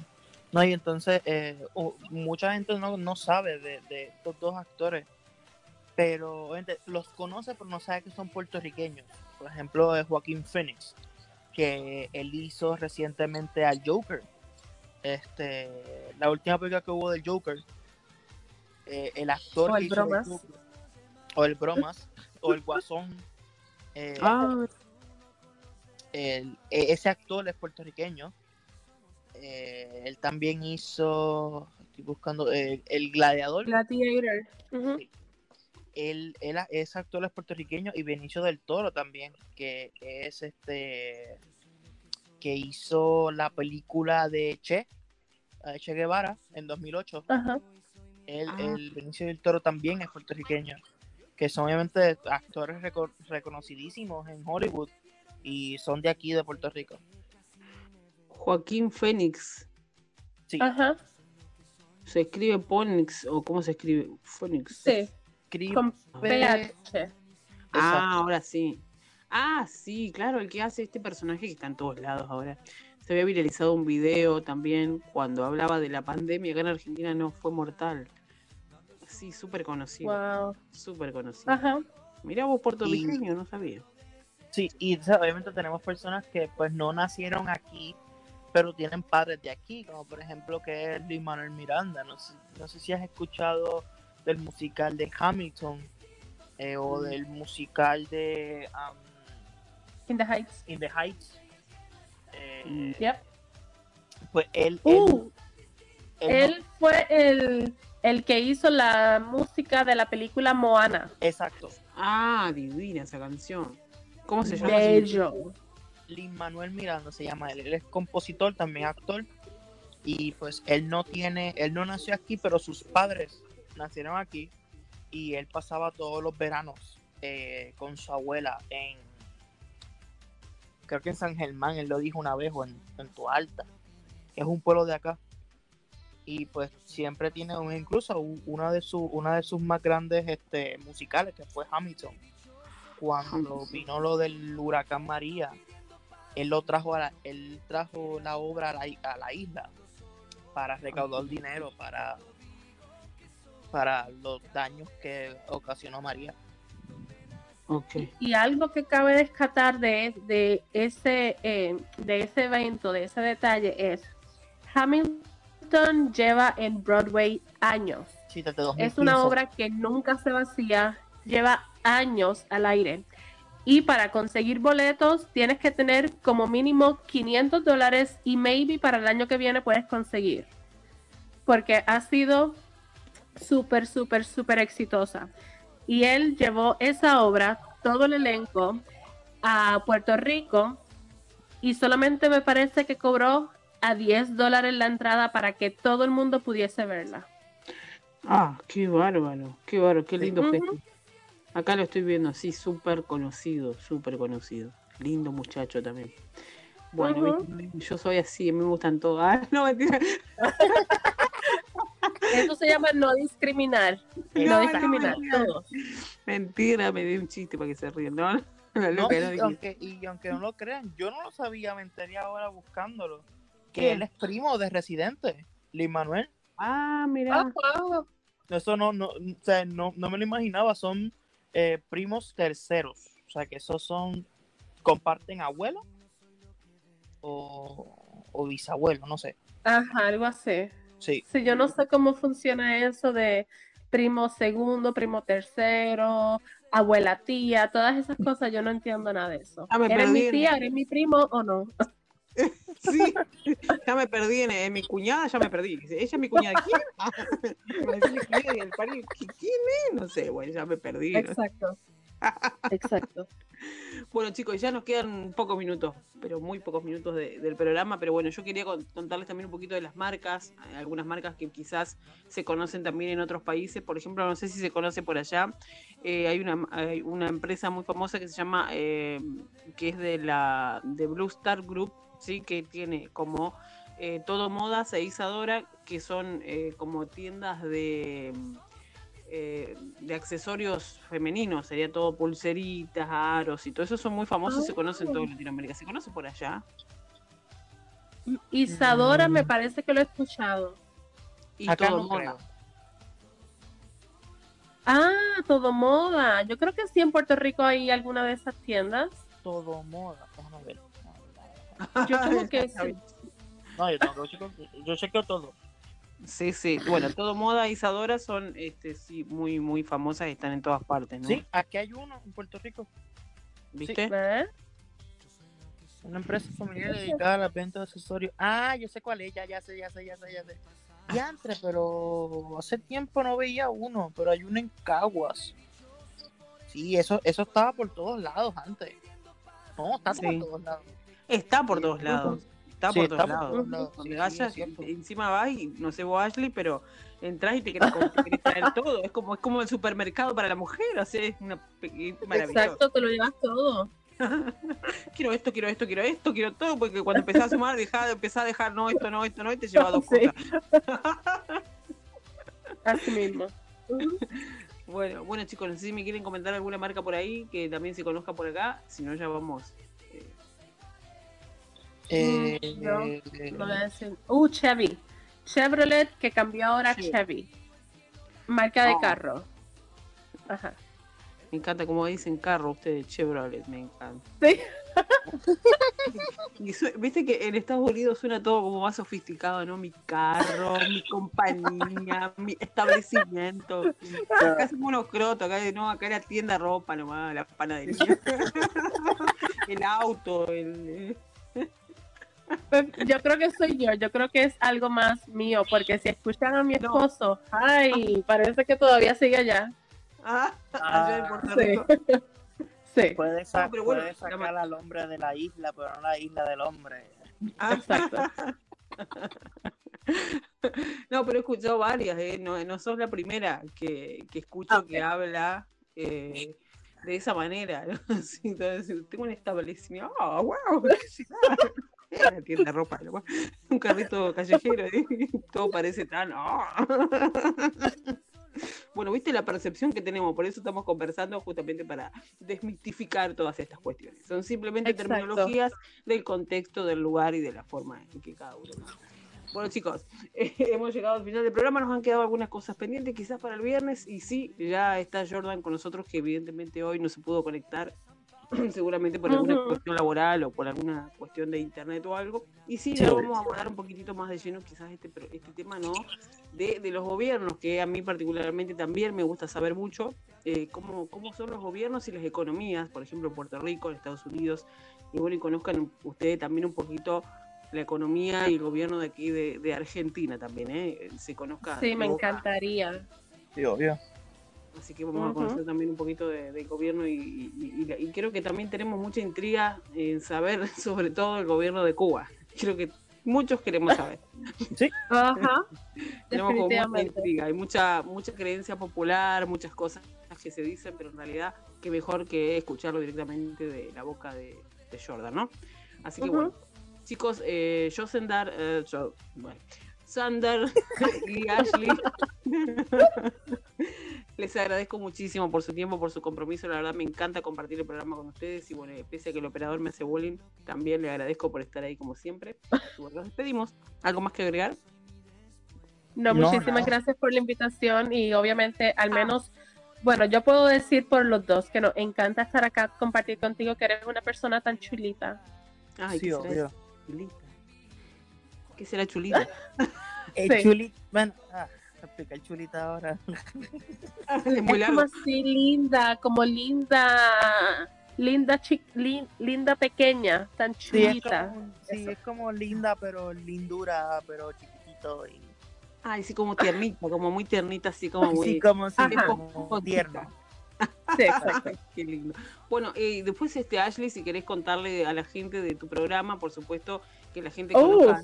No, y entonces eh, mucha gente no, no sabe de, de estos dos actores, pero obviamente, los conoce, pero no sabe que son puertorriqueños. Por ejemplo, eh, Joaquín Phoenix, que él hizo recientemente al Joker. Este, la última película que hubo del Joker, eh, el actor O que el Bromas. Joker, o el Bromas, o el Guasón. eh, Ah, el- e- ese actor es puertorriqueño. Eh, él también hizo, estoy buscando, eh, El Gladiador. Gladiator. Él, él, ese actor es puertorriqueño y Benicio del Toro también, que es este, que hizo la película de Che, Che Guevara en 2008. Ajá. Él, Ah. el Benicio del Toro también es puertorriqueño, que son obviamente actores reco- reconocidísimos en Hollywood y son de aquí de Puerto Rico. Joaquín Fénix. Sí. Ajá. Se escribe Ponix o cómo se escribe Phonics. Sí, Crip- con PH. Ah, Exacto. ahora sí. Ah, sí, claro, el que hace este personaje que está en todos lados ahora. Se había viralizado un video también cuando hablaba de la pandemia acá en Argentina no fue mortal. Sí, súper conocido. Wow. Súper conocido. Ajá. Mirá vos puertorriqueño, no sabía. Sí, y o sea, obviamente tenemos personas que pues no nacieron aquí, pero tienen padres de aquí, como por ejemplo que es Luis Manuel Miranda. No sé, no sé si has escuchado del musical de Hamilton eh, o Mm. del musical de um, In the Heights. In the Heights. Eh, Yep. Pues él, él- Uh, él no- él fue el, el que hizo la música de la película Moana. exacto. Ah, divina esa canción. ¿Cómo se llama? Bello. Lin Manuel Miranda se llama él. Él es compositor, también actor. Y pues él no tiene, él no nació aquí, pero sus padres nacieron aquí. Y él pasaba todos los veranos eh, con su abuela en, creo que en San Germán, él lo dijo una vez, o en, en Toalta, que es un pueblo de acá. Y pues siempre tiene un, incluso una de sus, una de sus más grandes este, musicales, que fue Hamilton. Cuando vino lo del huracán María, él lo trajo a la, él trajo la obra a la, a la isla para recaudar dinero para para los daños que ocasionó María. Ok. Y algo que cabe rescatar de, de ese eh, de ese evento, de ese detalle, es Hamilton lleva en Broadway años. Sí, desde Es una 2015. obra que nunca se vacía, lleva años al aire. Y para conseguir boletos tienes que tener como mínimo 500 dólares y maybe para el año que viene puedes conseguir. Porque ha sido súper, súper, súper exitosa. Y él llevó esa obra, todo el elenco, a Puerto Rico y solamente me parece que cobró a 10 dólares la entrada para que todo el mundo pudiese verla. Ah, qué bárbaro, qué bárbaro, qué lindo festi. Acá lo estoy viendo así, súper conocido, súper conocido. Lindo muchacho también. Bueno, yo soy así, me gustan todos. Ah, no, mentira. Eso se llama no discriminar. No, No, discriminar. no. todos. Mentira, me di un chiste para que se rían. No, no, No, loca, no y, aunque, y aunque no lo crean, yo no lo sabía, me enteré ahora buscándolo. Que ¿Qué? él es primo de Residente, Lin Manuel. Ah, mira. Eso no, no, o sea, no, no me lo imaginaba, son eh, primos terceros. O sea, que esos son, comparten abuelo o, o bisabuelo, no sé. Ajá, algo así. Sí, Sí, yo no sé cómo funciona eso de primo segundo, primo tercero, abuela tía, todas esas cosas, yo no entiendo nada de eso. Ah, ¿Eres perdí mi tía, eres mi primo o no? Sí, ya me perdí en, en mi cuñada, ya me perdí. ¿Ella es mi cuñada? ¿Quién? Ah, ¿quién? Y el pari, ¿qui- ¿Quién es? No sé, bueno, ya me perdí. ¿no? Exacto. Exacto. Bueno, chicos, ya nos quedan pocos minutos, pero muy pocos minutos de- del programa. Pero bueno, yo quería con- contarles también un poquito de las marcas, eh, algunas marcas que quizás se conocen también en otros países. Por ejemplo, no sé si se conoce por allá. eh, hay, una, hay una empresa muy famosa que se llama, eh, que es de la de Blue Star Group, sí, que tiene como eh, todo modas e Isadora, que son eh, como tiendas de eh, de accesorios femeninos, sería todo pulseritas, aros y todo eso son muy famosos y se conocen en toda Latinoamérica. ¿Se conoce por allá? Isadora Mm. me parece que lo he escuchado. Y acá todo no moda. creo. Ah, todo moda. Yo creo que sí en Puerto Rico hay alguna de esas tiendas. Todo moda. Déjame ver. Yo como que sí. No, yo, tengo, yo, chequeo, yo chequeo todo. Sí, sí. Bueno, todo moda y Isadora son este sí muy muy famosas y están en todas partes, ¿no? Sí, aquí hay uno en Puerto Rico. ¿Viste? Una empresa familiar dedicada a la venta de accesorios. Ah, yo sé cuál es, ya, ya sé, ya sé, ya sé, ya sé. Diantre, pero hace tiempo no veía uno, pero hay uno en Caguas. Sí, eso, eso estaba por todos lados antes. No, está Sí. por todos lados. Está por todos lados. Está Sí, por está todos por lados. todos lados. Donde sí, encima vas y no sé vos Ashley, pero entras y te querés, com- te querés traer todo. Es como, es como el supermercado para la mujer, o sea, es una. Exacto, te lo llevas todo. quiero esto, quiero esto, quiero esto, quiero todo, porque cuando empezás a sumar, dejá, empezás a dejar no, esto no, esto no, y te lleva dos Sí. cosas. Así mismo. Bueno, bueno chicos, no sé si me quieren comentar alguna marca por ahí que también se conozca por acá, si no ya vamos. Eh, Eh, Mm, yo No voy a decir. Uh, Chevy. Chevrolet que cambió ahora a Sí. Chevy. Marca de Oh. carro. Ajá. Me encanta como dicen carro ustedes, Chevrolet, me encanta. Sí. Y su- Viste que en Estados Unidos suena todo como más sofisticado, ¿no? Mi carro, mi compañía, mi establecimiento. Acá somos unos crotos, acá no, acá era tienda de ropa nomás, la panadería. el auto, el... Pues, Yo creo que soy yo, yo creo que es algo más mío, porque si escuchan a mi No. esposo, ay, parece que todavía sigue allá. Ah, Puerto Sí. Sí, puede, sa- No, pero bueno, puede la sacar al hombre de la isla, pero no la isla del hombre. Ah, exacto. No, pero he escuchado varias, ¿eh? no, no sos la primera que, que escucho Ah, que habla eh, de esa manera. entonces, tengo un establecimiento, ¡oh, wow! Una tienda de ropa, ¿no? un carrito callejero, ¿eh? todo parece tan... ¡oh! Bueno, viste la percepción que tenemos, por eso estamos conversando justamente para desmitificar todas estas cuestiones. Son simplemente Exacto. terminologías del contexto, del lugar y de la forma en que cada uno. Bueno, chicos, eh, hemos llegado al final del programa. Nos han quedado algunas cosas pendientes, quizás para el viernes. Y sí, ya está Jordan con nosotros, que evidentemente hoy no se pudo conectar, seguramente por alguna cuestión laboral o por alguna cuestión de internet o algo. Y sí, ya vamos a abordar un poquitito más de lleno, quizás este, este tema, ¿no? De, de los gobiernos, que a mí particularmente también me gusta saber mucho eh, cómo, cómo son los gobiernos y las economías, por ejemplo, en Puerto Rico, en Estados Unidos. Y bueno, y conozcan ustedes también un poquito la economía y el gobierno de aquí de, de Argentina también, ¿eh? Se conozca. sí, me boca. encantaría. Sí, obvio. Así que vamos a conocer también un poquito de- del gobierno y, y- y- y creo que también tenemos mucha intriga en saber sobre todo el gobierno de Cuba. Creo que muchos queremos saber. Ajá. Tenemos como mucha intriga, hay mucha, mucha creencia popular, muchas cosas que se dicen, pero en realidad qué mejor que escucharlo directamente de la boca de, de Jordan, ¿no? Así que bueno, chicos, eh, yo Sandar, eh, yo- bueno, Sander y Ashley, les agradezco muchísimo por su tiempo, por su compromiso, la verdad me encanta compartir el programa con ustedes y bueno, pese a que el operador me hace bullying, también le agradezco por estar ahí como siempre. Bueno, nos despedimos. ¿Algo más que agregar? No, No, muchísimas no. gracias por la invitación y obviamente al menos, bueno, yo puedo decir por los dos que nos encanta estar acá, compartir contigo, que eres una persona tan chulita. Ay, sí, ¿qué será obvio. Chulita. ¿Qué será chulita? El Sí. chulita, bueno, ah, explicar chulita ahora. es muy es como así linda, como linda, linda, chi- lin- linda pequeña, tan Sí, es chulita. como, sí, es como linda, pero lindura, pero chiquitito. Y... Ay, sí, como tiernita, como muy tiernita, así como muy... Sí, como, sí, como tierno. Sí, exacto. Qué lindo. Bueno, eh, después, este Ashley, si querés contarle a la gente de tu programa, por supuesto, que la gente Oh. conozca.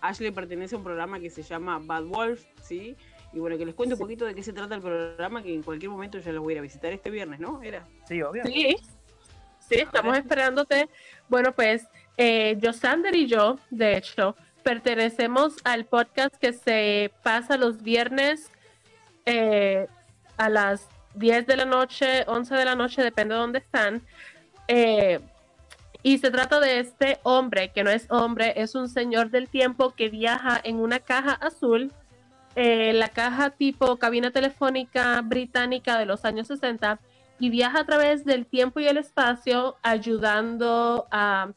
Ashley pertenece a un programa que se llama Bad Wolf, ¿sí? Y bueno, que les cuente un poquito de qué se trata el programa, que en cualquier momento ya los voy a ir a visitar este viernes, ¿no? Era. Sí, obvio. Sí, sí, estamos esperándote. Bueno, pues eh, Josander y yo, de hecho, pertenecemos al podcast que se pasa los viernes eh, a las 10 de la noche, 11 de la noche, depende de dónde están. Eh, y se trata de este hombre, que no es hombre, es un señor del tiempo que viaja en una caja azul eh, la caja tipo cabina telefónica británica de los años 60 y viaja a través del tiempo y el espacio ayudando a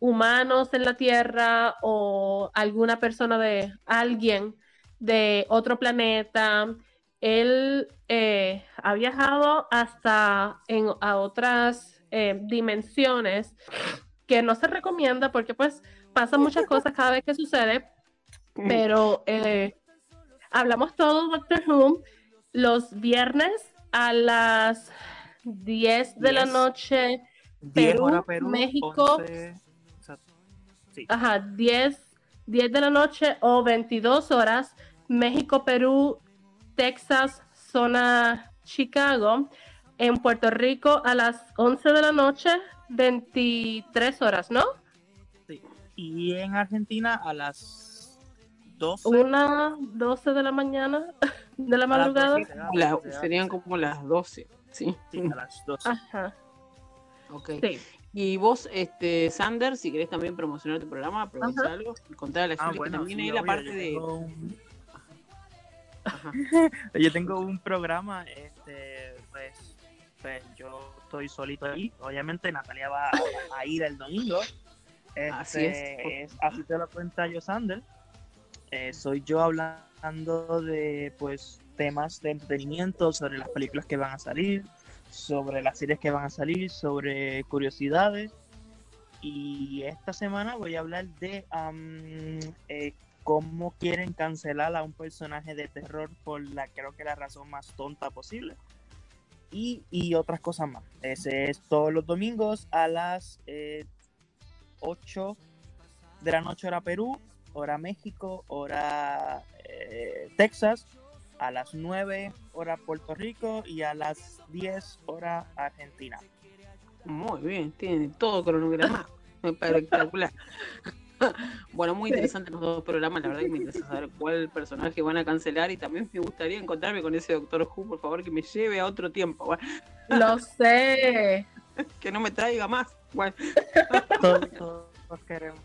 humanos en la Tierra o alguna persona de alguien de otro planeta. Él eh, ha viajado hasta en, a otras eh, dimensiones que no se recomienda porque pues pasan muchas cosas cada vez que sucede pero eh, hablamos todo Doctor Who los viernes a las 10 de la 10. noche, 10 Perú, Perú, México. 11, exacto. Sí. ajá, 10, 10 de la noche o 22 horas, México, Perú, Texas, zona Chicago, en Puerto Rico a las 11 de la noche, 23 horas, ¿no? Sí. Y en Argentina a las 12. Una 12 de la mañana, de la madrugada. 12 se da, La- serían como las 12, ¿sí? sí, a las 12. Ajá, Ok. sí. Y vos, este, Sander, si querés también promocionar tu programa, aprovecha algo, contar a la Ah, gente bueno, que también sí, hay la parte de... un- Ajá. Yo tengo un programa, este, pues, pues yo estoy solito ahí. Obviamente Natalia va a, a ir el domingo. Este, Así es. Así te lo cuenta yo, Sander. Eh, soy yo hablando de, pues, temas de entretenimiento, sobre las películas que van a salir, sobre las series que van a salir, sobre curiosidades. Y esta semana voy a hablar de eh, cómo quieren cancelar a un personaje de terror por la creo que la razón más tonta posible. Y, y otras cosas más. Ese es todos los domingos a las eh, 8 de la noche hora Perú, hora México, hora eh, Texas, a las 9 hora Puerto Rico y a las 10 hora Argentina. Muy bien, tiene todo cronograma. Espectacular. Bueno, muy interesantes los dos programas. La verdad que me interesa saber cuál personaje van a cancelar y también me gustaría encontrarme con ese Doctor Who, por favor, que me lleve a otro tiempo. Bueno, Lo sé. que no me traiga más. Bueno, Todos, todos queremos.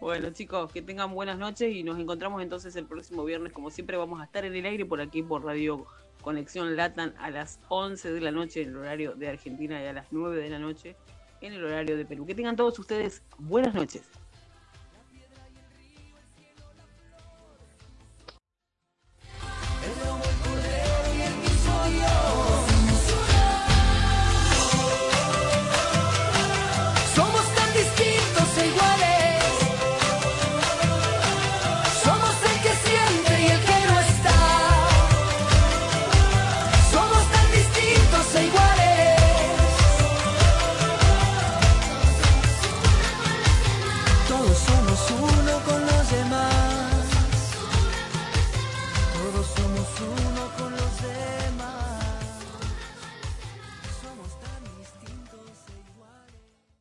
Bueno, chicos, que tengan buenas noches y nos encontramos entonces el próximo viernes. Como siempre, vamos a estar en el aire por aquí por Radio Conexión Latan a las 11 de la noche en el horario de Argentina y a las 9 de la noche en el horario de Perú. Que tengan todos ustedes buenas noches.